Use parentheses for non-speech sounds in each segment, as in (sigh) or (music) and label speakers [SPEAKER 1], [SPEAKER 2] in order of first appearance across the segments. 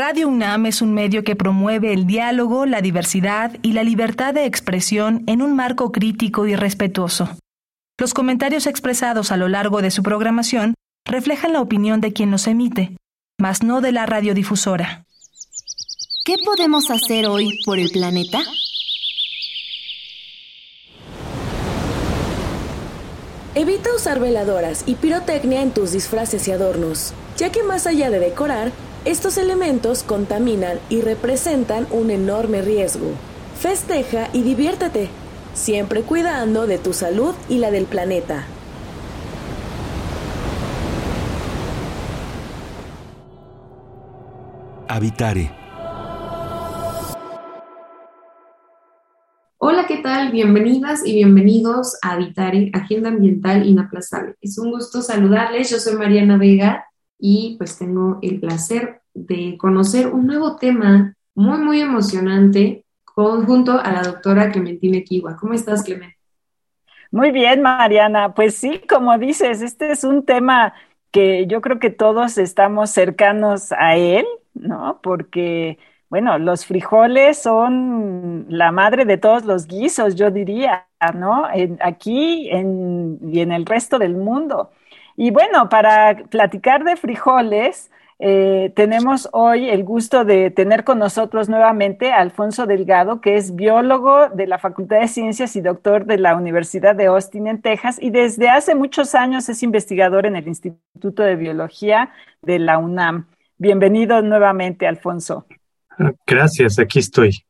[SPEAKER 1] Radio UNAM es un medio que promueve el diálogo, la diversidad y la libertad de expresión en un marco crítico y respetuoso. Los comentarios expresados a lo largo de su programación reflejan la opinión de quien los emite, mas no de la radiodifusora.
[SPEAKER 2] ¿Qué podemos hacer hoy por el planeta?
[SPEAKER 3] Evita usar veladoras y pirotecnia en tus disfraces y adornos, ya que más allá de decorar, estos elementos contaminan y representan un enorme riesgo. Festeja y diviértete, siempre cuidando de tu salud y la del planeta.
[SPEAKER 4] Habitare.
[SPEAKER 5] Hola, ¿qué tal? Bienvenidas y bienvenidos a Habitare, Agenda Ambiental Inaplazable. Es un gusto saludarles. Yo soy Mariana Vega y pues tengo el placer de conocer un nuevo tema muy, muy emocionante junto a la doctora Clementina Kiwa. ¿Cómo estás, Clemente?
[SPEAKER 6] Muy bien, Mariana. Pues sí, como dices, este es un tema que yo creo que todos estamos cercanos a él, ¿no? Porque, bueno, los frijoles son la madre de todos los guisos, yo diría, ¿no? aquí en, y en el resto del mundo. Y bueno, para platicar de frijoles, eh, tenemos hoy el gusto de tener con nosotros nuevamente a Alfonso Delgado, que es biólogo de la Facultad de Ciencias y doctor de la Universidad de Austin en Texas y desde hace muchos años es investigador en el Instituto de Biología de la UNAM. Bienvenido nuevamente, Alfonso.
[SPEAKER 7] Gracias, aquí estoy.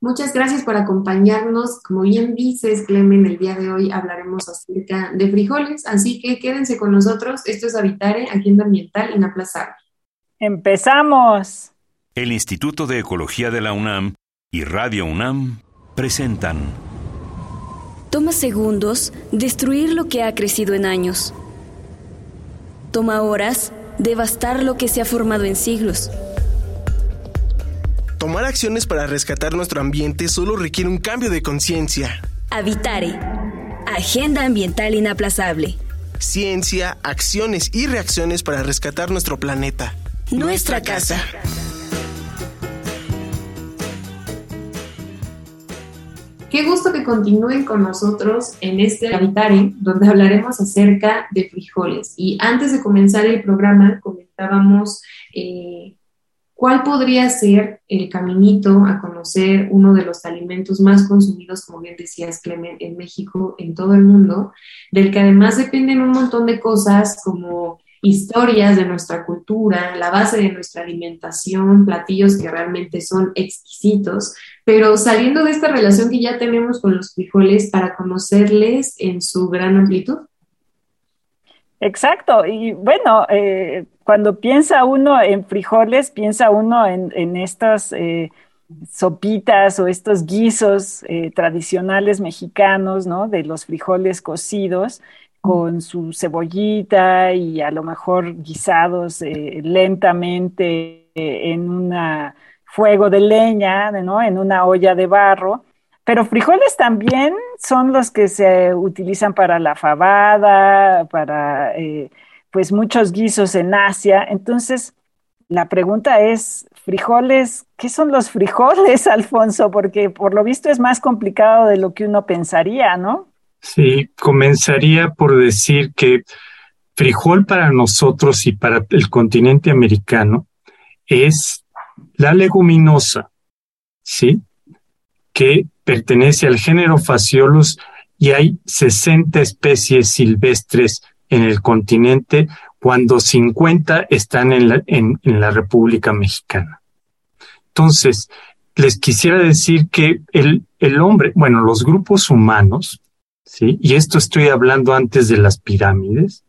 [SPEAKER 5] Muchas gracias por acompañarnos. Como bien dices, Clemen, el día de hoy hablaremos acerca de frijoles, así que quédense con nosotros. Esto es Habitare, Agenda Ambiental Inaplazable.
[SPEAKER 6] ¡Empezamos!
[SPEAKER 4] El Instituto de Ecología de la UNAM y Radio UNAM presentan.
[SPEAKER 2] Toma segundos destruir lo que ha crecido en años. Toma horas devastar lo que se ha formado en siglos.
[SPEAKER 8] Tomar acciones para rescatar nuestro ambiente solo requiere un cambio de conciencia.
[SPEAKER 2] Habitare. Agenda ambiental inaplazable.
[SPEAKER 8] Ciencia, acciones y reacciones para rescatar nuestro planeta.
[SPEAKER 2] Nuestra, casa.
[SPEAKER 5] Qué gusto que continúen con nosotros en este Habitare, donde hablaremos acerca de frijoles. Y antes de comenzar el programa, comentábamos eh, ¿Cuál podría ser el caminito a conocer uno de los alimentos más consumidos, como bien decías, Clemen, en México, en todo el mundo, del que además dependen un montón de cosas como historias de nuestra cultura, la base de nuestra alimentación, platillos que realmente son exquisitos, pero saliendo de esta relación que ya tenemos con los frijoles para conocerles en su gran amplitud?
[SPEAKER 6] Exacto, y bueno, eh, cuando piensa uno en frijoles, piensa uno en, estas eh, sopitas o estos guisos eh, tradicionales mexicanos, ¿no? De los frijoles cocidos con su cebollita y a lo mejor guisados lentamente en un fuego de leña, ¿no? En una olla de barro. Pero frijoles también son los que se utilizan para la fabada, para eh, pues muchos guisos en Asia. Entonces, la pregunta es, frijoles, ¿qué son los frijoles, (laughs) Alfonso? Porque por lo visto es más complicado de lo que uno pensaría, ¿no?
[SPEAKER 7] Sí, comenzaría por decir que frijol para nosotros y para el continente americano es la leguminosa, ¿sí? Que pertenece al género Fasciolus y hay 60 especies silvestres en el continente cuando 50 están en la, en, la República Mexicana. Entonces, les quisiera decir que el, el hombre, bueno, los grupos humanos, ¿sí? Y esto estoy hablando antes de las pirámides,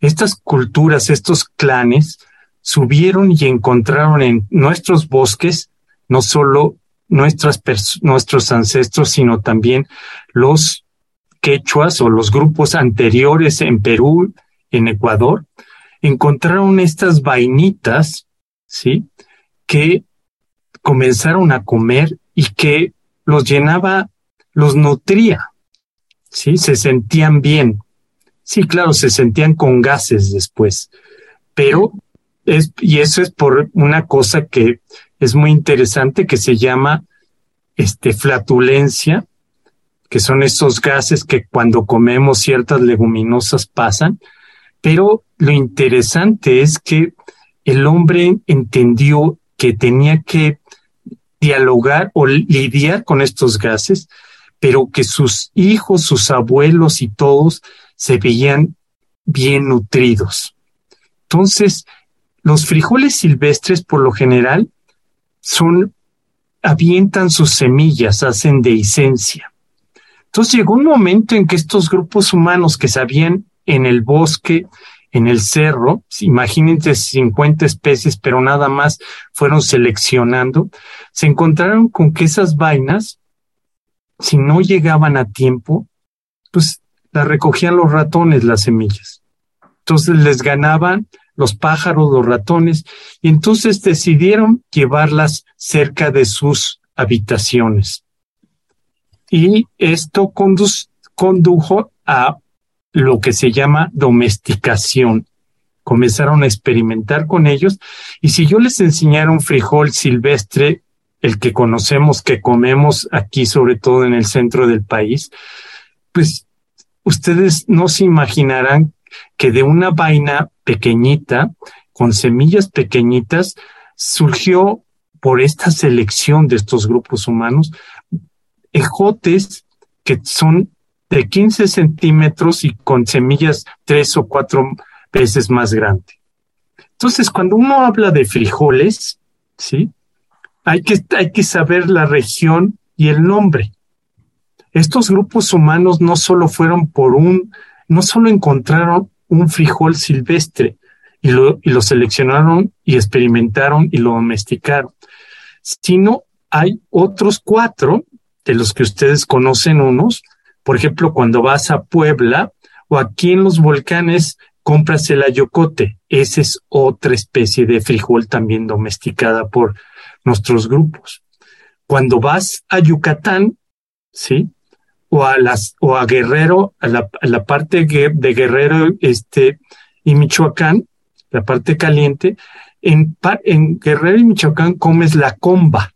[SPEAKER 7] estas culturas, estos clanes, subieron y encontraron en nuestros bosques no solo nuestros ancestros, sino también los quechuas o los grupos anteriores en Perú, en Ecuador, encontraron estas vainitas, ¿sí? Que comenzaron a comer y que los llenaba, los nutría, ¿sí? Se sentían bien. Sí, claro, se sentían con gases después, pero es, y eso es por una cosa que es muy interesante que se llama este, flatulencia, que son esos gases que cuando comemos ciertas leguminosas pasan. Pero lo interesante es que el hombre entendió que tenía que dialogar o lidiar con estos gases, pero que sus hijos, sus abuelos y todos se veían bien nutridos. Entonces, los frijoles silvestres por lo general son, avientan sus semillas, hacen dehiscencia. Entonces llegó un momento en que estos grupos humanos que sabían en el bosque, en el cerro, imagínense 50 especies, pero nada más fueron seleccionando, se encontraron con que esas vainas, si no llegaban a tiempo, pues las recogían los ratones las semillas. Entonces les ganaban los pájaros, los ratones, y entonces decidieron llevarlas cerca de sus habitaciones. Y esto condujo a lo que se llama domesticación. Comenzaron a experimentar con ellos y si yo les enseñara un frijol silvestre, el que conocemos, que comemos aquí, sobre todo en el centro del país, pues ustedes no se imaginarán que de una vaina pequeñita, con semillas pequeñitas, surgió por esta selección de estos grupos humanos ejotes que son de 15 centímetros y con semillas tres o cuatro veces más grande. Entonces, cuando uno habla de frijoles, ¿sí? Hay que, hay que saber la región y el nombre. Estos grupos humanos no solo fueron por un, no solo encontraron un frijol silvestre y lo, seleccionaron y experimentaron y lo domesticaron, sino hay otros cuatro de los que ustedes conocen unos, por ejemplo, cuando vas a Puebla o aquí en los volcanes, compras el ayocote. Esa es otra especie de frijol también domesticada por nuestros grupos. Cuando vas a Yucatán, ¿sí? O a las, o a Guerrero, a la, la parte de Guerrero, este, y Michoacán, la parte caliente, en, en Guerrero y Michoacán comes la comba.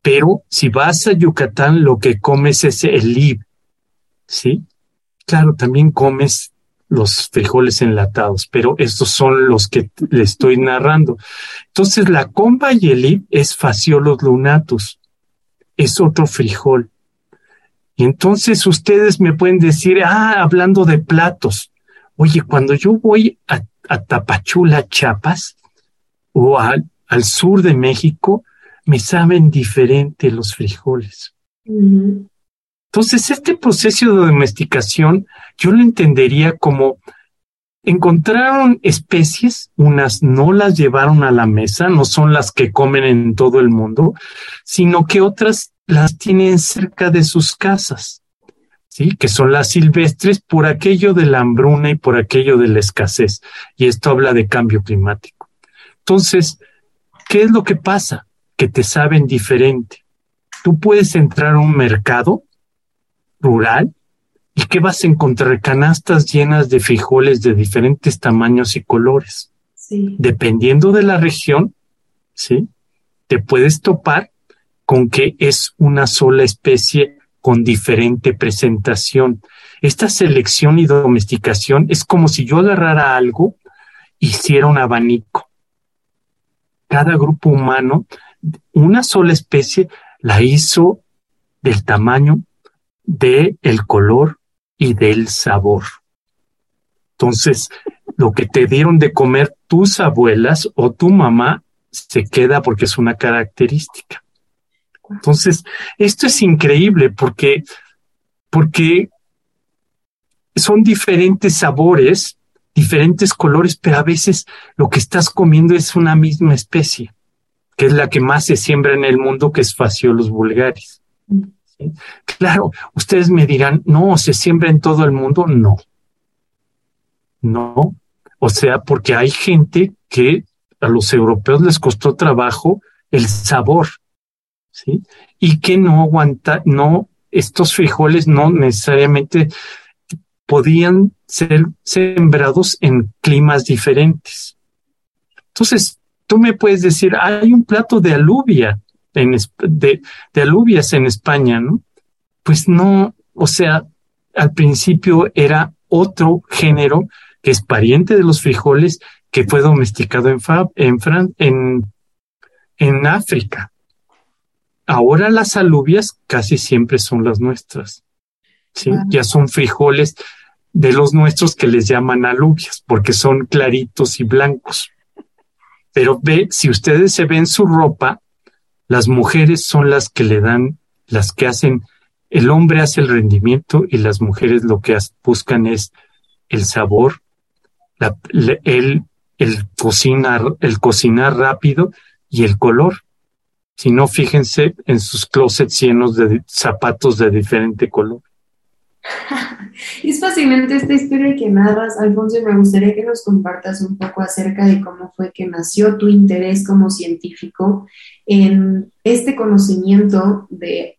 [SPEAKER 7] Pero si vas a Yucatán, lo que comes es el lib, ¿sí? Claro, también comes los frijoles enlatados, pero estos son los que le estoy narrando. Entonces, la comba y el es Fasciolos lunatus, es otro frijol. Y entonces ustedes me pueden decir, ah, hablando de platos, oye, cuando yo voy a, Tapachula, Chiapas, o al, sur de México, me saben diferente los frijoles. Entonces, este proceso de domesticación yo lo entendería como encontraron especies, unas no las llevaron a la mesa, no son las que comen en todo el mundo, sino que otras las tienen cerca de sus casas, ¿sí? Que son las silvestres por aquello de la hambruna y por aquello de la escasez. Y esto habla de cambio climático. Entonces, ¿qué es lo que pasa? Que te saben diferente. Tú puedes entrar a un mercado rural y que vas a encontrar canastas llenas de frijoles de diferentes tamaños y colores. Dependiendo de la región, ¿sí? Te puedes topar con que es una sola especie con diferente presentación. Esta selección y domesticación es como si yo agarrara algo, hiciera un abanico. Cada grupo humano, una sola especie, la hizo del tamaño de el color y del sabor. Entonces, lo que te dieron de comer tus abuelas o tu mamá se queda porque es una característica. Entonces, esto es increíble porque, porque son diferentes sabores, diferentes colores, pero a veces lo que estás comiendo es una misma especie, que es la que más se siembra en el mundo, que es Faciolos vulgaris. Claro, ustedes me dirán, no, se siembra en todo el mundo. No. No. O sea, porque hay gente que a los europeos les costó trabajo el sabor, ¿sí? Y que no aguanta, no, estos frijoles no necesariamente podían ser sembrados en climas diferentes. Entonces, tú me puedes decir, hay un plato de alubia, en, de, alubias en España, ¿no? Pues no, o sea, al principio era otro género que es pariente de los frijoles que fue domesticado en, en, en, en África. Ahora las alubias casi siempre son las nuestras. ¿sí? Ya son frijoles de los nuestros que les llaman alubias porque son claritos y blancos. Pero ve, si ustedes se ven su ropa, las mujeres son las que le dan, las que hacen, el hombre hace el rendimiento y las mujeres lo que buscan es el sabor, el, el, cocinar, el cocinar rápido y el color. Si no, fíjense en sus closets llenos de zapatos de diferente color. (laughs)
[SPEAKER 5] es fascinante esta historia que narras, Alfonso, y me gustaría que nos compartas un poco acerca de cómo fue que nació tu interés como científico en este conocimiento de,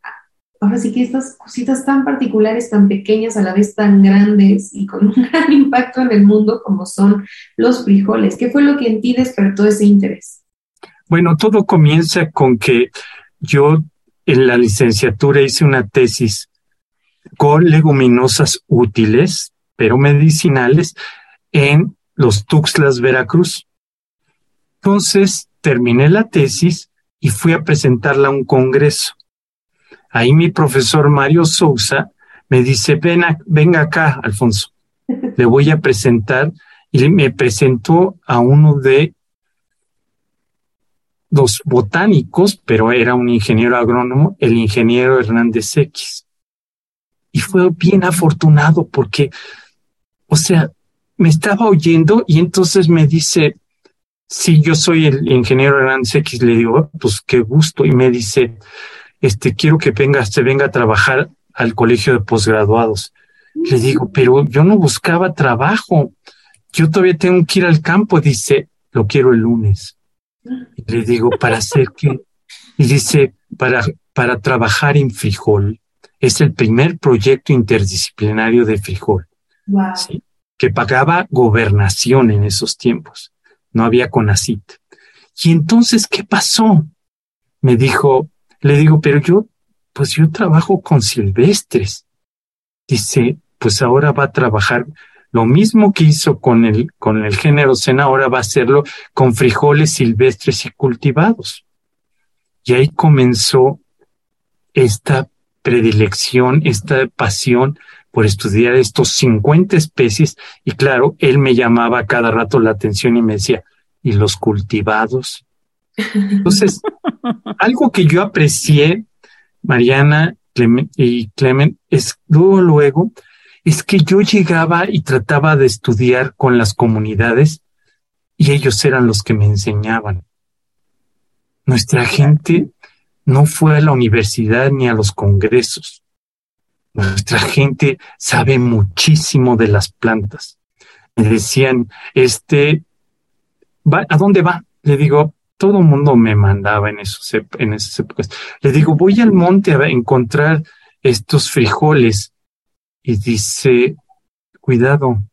[SPEAKER 5] ahora sí que estas cositas tan particulares, tan pequeñas, a la vez tan grandes y con un (laughs) gran impacto en el mundo como son los frijoles. ¿Qué fue lo que en ti despertó ese interés?
[SPEAKER 7] Bueno, todo comienza con que yo en la licenciatura hice una tesis con leguminosas útiles, pero medicinales, en los Tuxtlas, Veracruz. Entonces terminé la tesis y fui a presentarla a un congreso. Ahí mi profesor Mario Sousa me dice, ven venga acá, Alfonso, le voy a presentar. Y me presentó a uno de los botánicos, pero era un ingeniero agrónomo, el ingeniero Hernández X y fue bien afortunado porque, o sea, me estaba oyendo y entonces me dice, si yo soy el ingeniero Hernández X, le digo, pues qué gusto, y me dice, este, quiero que venga, se venga a trabajar al colegio de posgraduados. Le digo, pero yo no buscaba trabajo, yo todavía tengo que ir al campo, dice, lo quiero el lunes. Y le digo, ¿para hacer qué? Y dice, para, para trabajar en frijol es el primer proyecto interdisciplinario de frijol, que pagaba gobernación en esos tiempos. No había CONACIT. Y entonces, ¿qué pasó? Me dijo, le digo, pero yo, pues yo trabajo con silvestres. Dice, pues ahora va a trabajar lo mismo que hizo con el, con el género Sena, ahora va a hacerlo con frijoles silvestres y cultivados. Y ahí comenzó esta predilección, esta pasión por estudiar estos 50 especies y claro, él me llamaba cada rato la atención y me decía, ¿y los cultivados? Entonces, (laughs) algo que yo aprecié, Mariana y Clement, es luego, luego, es que yo llegaba y trataba de estudiar con las comunidades y ellos eran los que me enseñaban. Nuestra gente no fue a la universidad ni a los congresos. Nuestra gente sabe muchísimo de las plantas. Me decían, este, ¿a dónde va? Le digo, todo el mundo me mandaba en, esos, en esas épocas. Le digo, voy al monte a encontrar estos frijoles. Y dice, cuidado.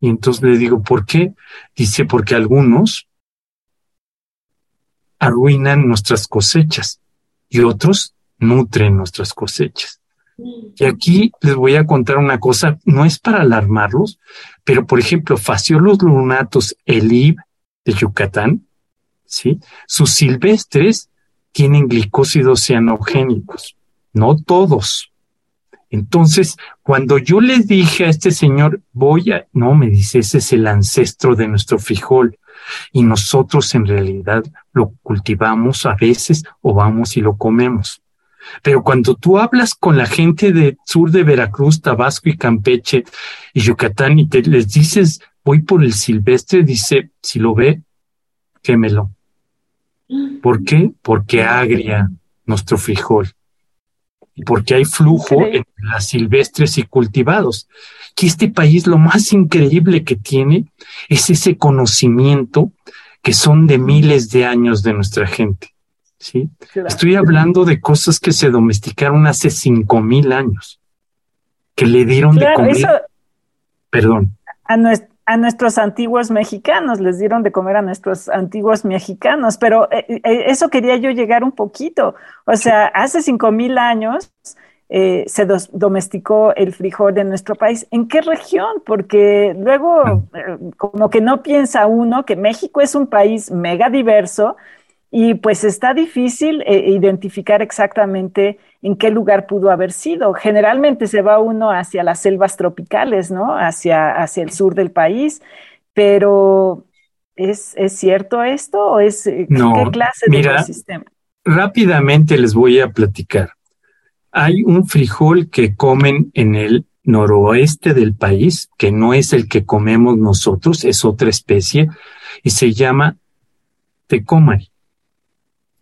[SPEAKER 7] Y entonces le digo, ¿por qué? Dice, porque algunos arruinan nuestras cosechas y otros nutren nuestras cosechas. Y aquí les voy a contar una cosa, no es para alarmarlos, pero por ejemplo, Faciolos lunatos elib de Yucatán, ¿sí? Sus silvestres tienen glicósidos cianogénicos, no todos. Entonces, cuando yo le dije a este señor, voy a, no, me dice, ese es el ancestro de nuestro frijol y nosotros en realidad lo cultivamos a veces o vamos y lo comemos. Pero cuando tú hablas con la gente del sur de Veracruz, Tabasco y Campeche y Yucatán y te les dices, voy por el silvestre, dice, si lo ve, quémelo. ¿Por qué? Porque agria nuestro frijol. Y porque hay flujo entre las silvestres y cultivados que este país lo más increíble que tiene es ese conocimiento que son de miles de años de nuestra gente. ¿sí? Estoy hablando de cosas que se domesticaron hace cinco mil años, que le dieron de comer. Perdón.
[SPEAKER 6] A, a nuestros antiguos mexicanos, les dieron de comer a nuestros antiguos mexicanos, pero eh, eh, eso quería yo llegar un poquito. O sea, hace cinco mil años eh, se domesticó el frijol en nuestro país. ¿En qué región? Porque luego, como que no piensa uno que México es un país mega diverso y pues está difícil identificar exactamente en qué lugar pudo haber sido. Generalmente se va uno hacia las selvas tropicales, ¿no? Hacia, hacia el sur del país, pero ¿es, cierto esto o es eh, qué clase de ecosistema?
[SPEAKER 7] Rápidamente les voy a platicar. Hay un frijol que comen en el noroeste del país, que no es el que comemos nosotros, es otra especie, y se llama tecomari.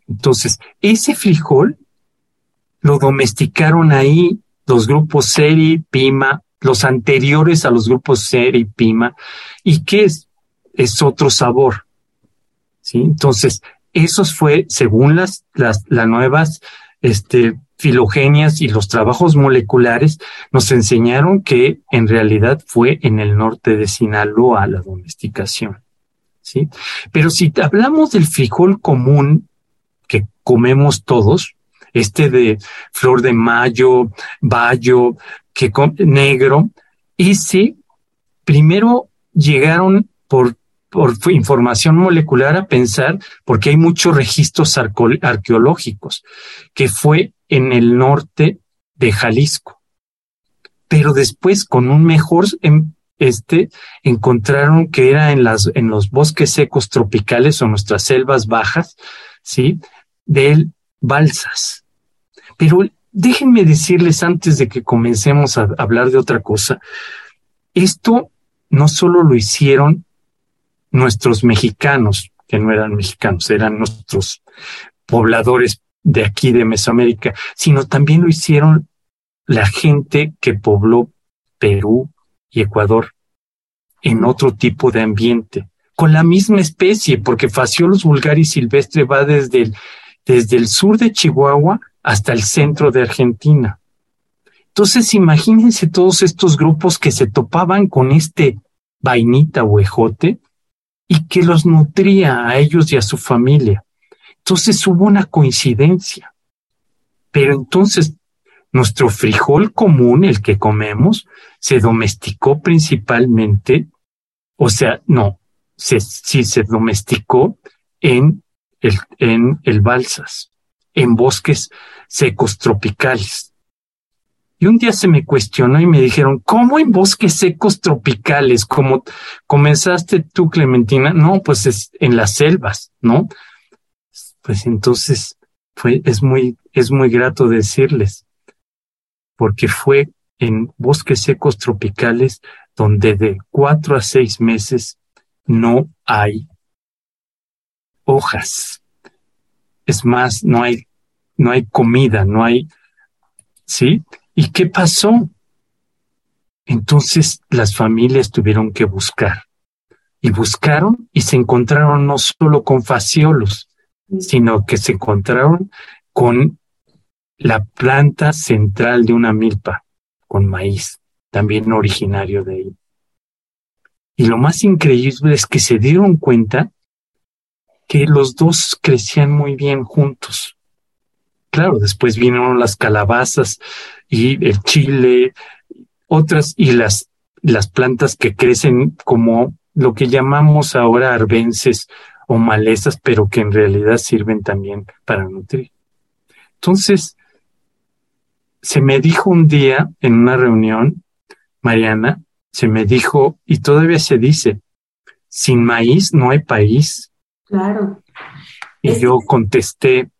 [SPEAKER 7] Entonces, ese frijol lo domesticaron ahí los grupos Seri, Pima, los anteriores a los grupos Seri, Pima, y que es, es otro sabor. ¿sí? Entonces, esos fue, según las, las, las nuevas este, filogenias y los trabajos moleculares, nos enseñaron que en realidad fue en el norte de Sinaloa la domesticación. ¿sí? Pero si hablamos del frijol común que comemos todos, este de flor de mayo, bayo, que negro, y sí, primero llegaron por, por información molecular a pensar, porque hay muchos registros arqueológicos, que fue en el norte de Jalisco. Pero después, con un mejor em, este, encontraron que era en las, en los bosques secos tropicales o nuestras selvas bajas, ¿sí? Del balsas. Pero déjenme decirles antes de que comencemos a hablar de otra cosa, esto no solo lo hicieron nuestros mexicanos, que no eran mexicanos, eran nuestros pobladores de aquí de Mesoamérica, sino también lo hicieron la gente que pobló Perú y Ecuador en otro tipo de ambiente, con la misma especie, porque Faciolos vulgaris silvestre va desde el desde el sur de Chihuahua hasta el centro de Argentina. Entonces, imagínense todos estos grupos que se topaban con este vainita o ejote y que los nutría a ellos y a su familia. Entonces hubo una coincidencia. Pero entonces nuestro frijol común, el que comemos, se domesticó principalmente, o sea, no, sí se domesticó en en el Balsas, en bosques secos tropicales. Y un día se me cuestionó y me dijeron, ¿cómo en bosques secos tropicales? Como comenzaste tú, Clementina, no, pues es en las selvas, ¿no? Pues entonces fue, es muy, es muy grato decirles, porque fue en bosques secos tropicales donde de cuatro a seis meses no hay hojas. Es más, no hay, no hay comida, no hay, ¿sí? ¿Y qué pasó? Entonces las familias tuvieron que buscar. Y buscaron y se encontraron no solo con fasciolos, sino que se encontraron con la planta central de una milpa, con maíz, también originario de ahí. Y lo más increíble es que se dieron cuenta que los dos crecían muy bien juntos. Claro, después vinieron las calabazas y el chile, otras y las, las plantas que crecen como lo que llamamos ahora arbences o malezas, pero que en realidad sirven también para nutrir. Entonces, se me dijo un día en una reunión, Mariana, se me dijo, y todavía se dice, sin maíz no hay país,
[SPEAKER 5] Claro.
[SPEAKER 7] Y yo contesté,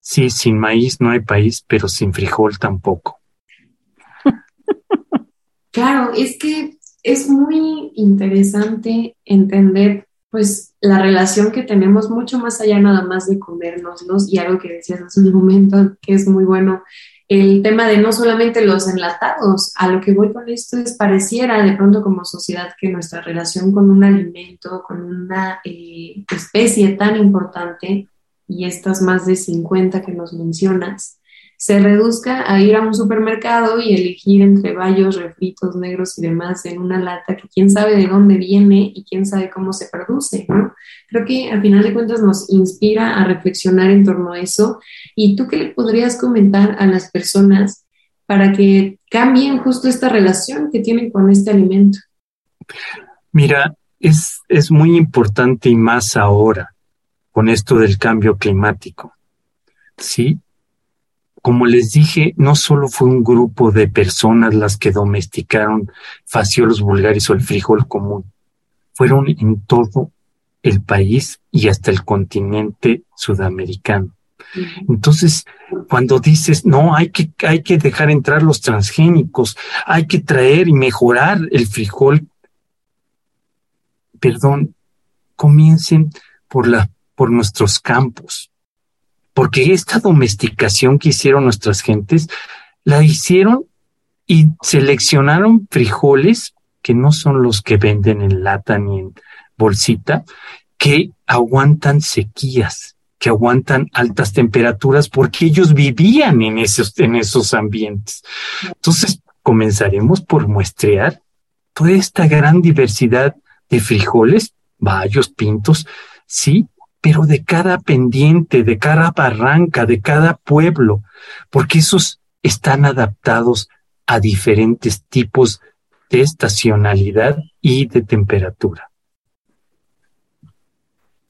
[SPEAKER 7] sí, sin maíz no hay país, pero sin frijol tampoco. (laughs)
[SPEAKER 5] Claro, es que es muy interesante entender pues la relación que tenemos mucho más allá nada más de comérnoslos y algo que decías hace un momento que es muy bueno el tema de no solamente los enlatados, a lo que voy con esto es pareciera de pronto como sociedad que nuestra relación con un alimento, con una eh, especie tan importante, y estas más de 50 que nos mencionas, se reduzca a ir a un supermercado y elegir entre bayos, refritos, negros y demás en una lata que quién sabe de dónde viene y quién sabe cómo se produce, ¿no? Creo que al final de cuentas nos inspira a reflexionar en torno a eso. ¿Y tú qué le podrías comentar a las personas para que cambien justo esta relación que tienen con este alimento?
[SPEAKER 7] Mira, es, es muy importante y más ahora con esto del cambio climático. Sí, como les dije, no solo fue un grupo de personas las que domesticaron faciolos vulgares o el frijol común, fueron en todo el país y hasta el continente sudamericano. Entonces, cuando dices, no, hay que, hay que dejar entrar los transgénicos, hay que traer y mejorar el frijol, perdón, comiencen por, la, por nuestros campos, porque esta domesticación que hicieron nuestras gentes, la hicieron y seleccionaron frijoles que no son los que venden en lata ni en bolsita, que aguantan sequías, que aguantan altas temperaturas, porque ellos vivían en esos, en esos ambientes. Entonces, comenzaremos por muestrear toda esta gran diversidad de frijoles, bayos, pintos, sí, pero de cada pendiente, de cada barranca, de cada pueblo, porque esos están adaptados a diferentes tipos de estacionalidad y de temperatura.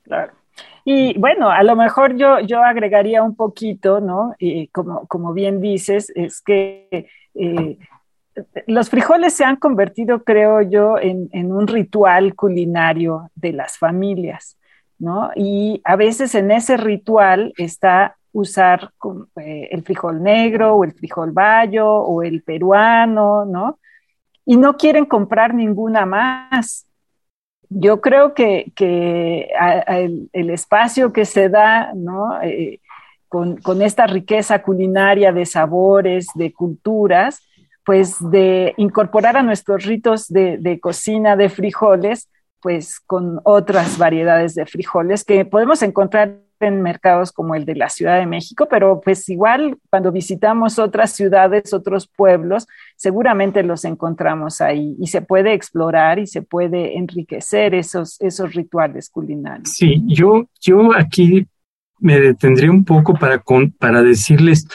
[SPEAKER 6] Claro. Y bueno, a lo mejor yo, yo agregaría un poquito, ¿no? Y como, como bien dices, es que eh, los frijoles se han convertido, creo yo, en, en, un ritual culinario de las familias. ¿No? Y a veces en ese ritual está usar eh, el frijol negro o el frijol bayo o el peruano, ¿no? Y no quieren comprar ninguna más. Yo creo que, el, espacio que se da. Eh, con, esta riqueza culinaria de sabores, de culturas, pues de incorporar a nuestros ritos de cocina de frijoles, pues con otras variedades de frijoles que podemos encontrar en mercados como el de la Ciudad de México, pero pues igual cuando visitamos otras ciudades, otros pueblos, seguramente los encontramos ahí y se puede explorar y se puede enriquecer esos, esos rituales culinarios.
[SPEAKER 7] Sí, yo, yo aquí me detendré un poco para, para decirles,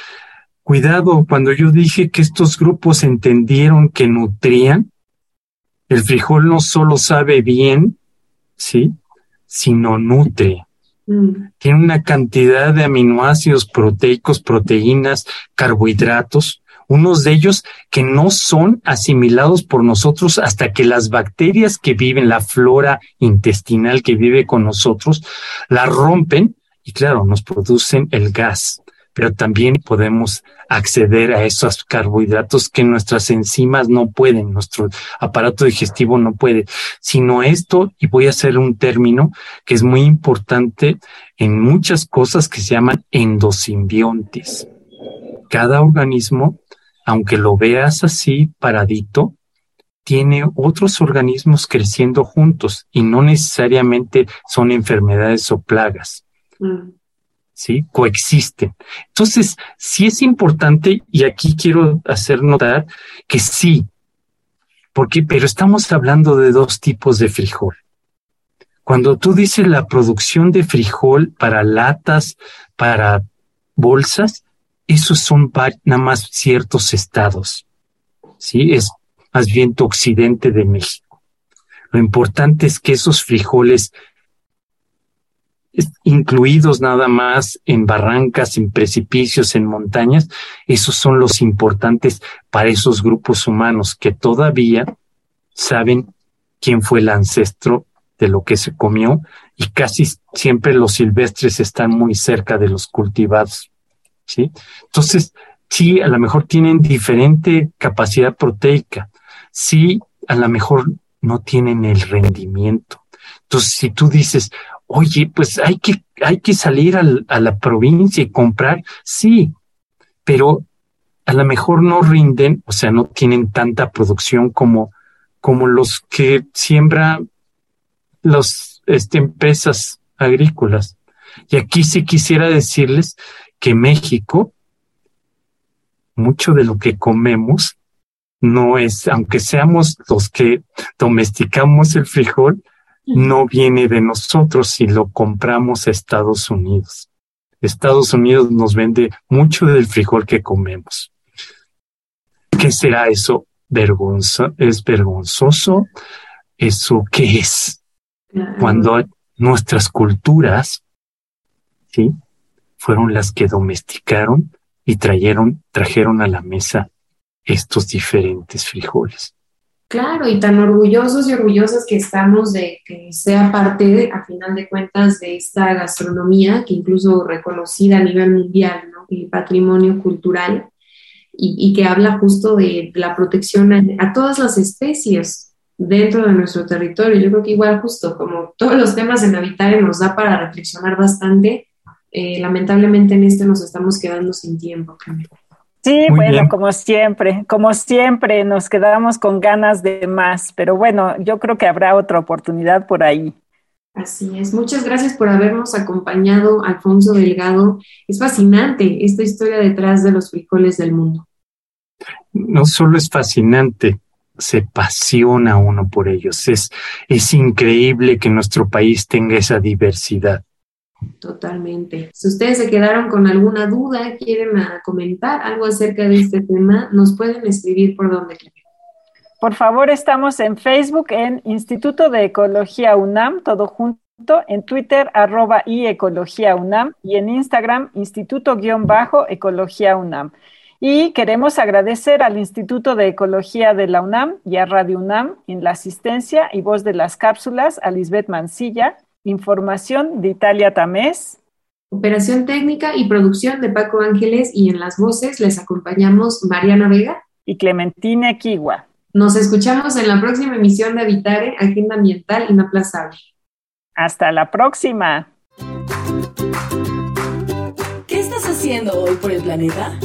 [SPEAKER 7] cuidado, cuando yo dije que estos grupos entendieron que nutrían, el frijol no solo sabe bien, ¿sí? Sino nutre. Mm. Tiene una cantidad de aminoácidos proteicos, proteínas, carbohidratos, unos de ellos que no son asimilados por nosotros hasta que las bacterias que viven, la flora intestinal que vive con nosotros, la rompen y claro, nos producen el gas pero también podemos acceder a esos carbohidratos que nuestras enzimas no pueden, nuestro aparato digestivo no puede, sino esto, y voy a hacer un término que es muy importante en muchas cosas que se llaman endosimbiontes. Cada organismo, aunque lo veas así paradito, tiene otros organismos creciendo juntos y no necesariamente son enfermedades o plagas. Mm. ¿Sí? Coexisten. Entonces, sí es importante, y aquí quiero hacer notar que sí, porque, pero estamos hablando de dos tipos de frijol. Cuando tú dices la producción de frijol para latas, para bolsas, esos son nada más ciertos estados. Sí, es más bien tu occidente de México. Lo importante es que esos frijoles incluidos nada más en barrancas, en precipicios, en montañas, esos son los importantes para esos grupos humanos que todavía saben quién fue el ancestro de lo que se comió y casi siempre los silvestres están muy cerca de los cultivados. ¿sí? Entonces, sí, a lo mejor tienen diferente capacidad proteica, sí, a lo mejor no tienen el rendimiento. Entonces, si tú dices, oye, pues hay que, hay que salir a la provincia y comprar, sí, pero a lo mejor no rinden, o sea, no tienen tanta producción como, como los que siembra las este, empresas agrícolas. Y aquí sí quisiera decirles que México mucho de lo que comemos no es, aunque seamos los que domesticamos el frijol, no viene de nosotros si lo compramos a Estados Unidos. Estados Unidos nos vende mucho del frijol que comemos. ¿Qué será eso? ¿Vergonza? ¿Es vergonzoso? ¿Eso qué es? Cuando nuestras culturas, ¿sí? Fueron las que domesticaron y trajeron, trajeron a la mesa estos diferentes frijoles.
[SPEAKER 5] Claro, y tan orgullosos y orgullosas que estamos de que sea parte, a final de cuentas, de esta gastronomía, que incluso reconocida a nivel mundial, ¿no? El patrimonio cultural, y, que habla justo de la protección a, todas las especies dentro de nuestro territorio. Yo creo que igual justo como todos los temas en Habitare nos da para reflexionar bastante, eh, lamentablemente en este nos estamos quedando sin tiempo.
[SPEAKER 6] Sí, bueno, como siempre, como siempre nos quedamos con ganas de más, pero bueno, yo creo que habrá otra oportunidad por ahí.
[SPEAKER 5] Así es. Muchas gracias por habernos acompañado, Alfonso Delgado. Es fascinante esta historia detrás de los frijoles del mundo.
[SPEAKER 7] No solo es fascinante, se apasiona uno por ellos. Es, es increíble que nuestro país tenga esa diversidad.
[SPEAKER 5] Totalmente. Si ustedes se quedaron con alguna duda, quieren comentar algo acerca de este tema, nos pueden escribir por donde quieran.
[SPEAKER 6] Por favor, estamos en Facebook en Instituto de Ecología UNAM, todo junto, en Twitter arroba y Ecología UNAM y en Instagram Instituto-Ecología UNAM. Y queremos agradecer al Instituto de Ecología de la UNAM y a Radio UNAM en la asistencia y voz de las cápsulas a Lisbeth Mancilla, Información de Italia Tamés.
[SPEAKER 5] Operación técnica y producción de Paco Ángeles y en las voces les acompañamos Mariana Vega
[SPEAKER 6] y Clementina Kiwa.
[SPEAKER 5] Nos escuchamos en la próxima emisión de Habitare, Agenda Ambiental Inaplazable.
[SPEAKER 6] Hasta la próxima.
[SPEAKER 3] ¿Qué estás haciendo hoy por el planeta?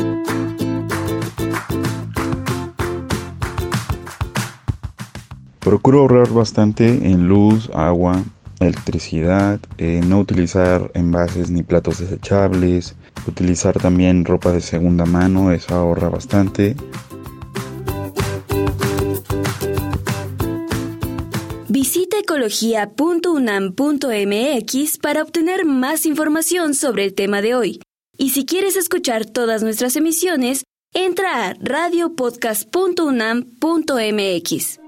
[SPEAKER 9] Procuro ahorrar bastante en luz, agua, electricidad, eh, no utilizar envases ni platos desechables, utilizar también ropa de segunda mano, eso ahorra bastante.
[SPEAKER 2] Visita ecología.unam.mx para obtener más información sobre el tema de hoy. Y si quieres escuchar todas nuestras emisiones, entra a radiopodcast.unam.mx.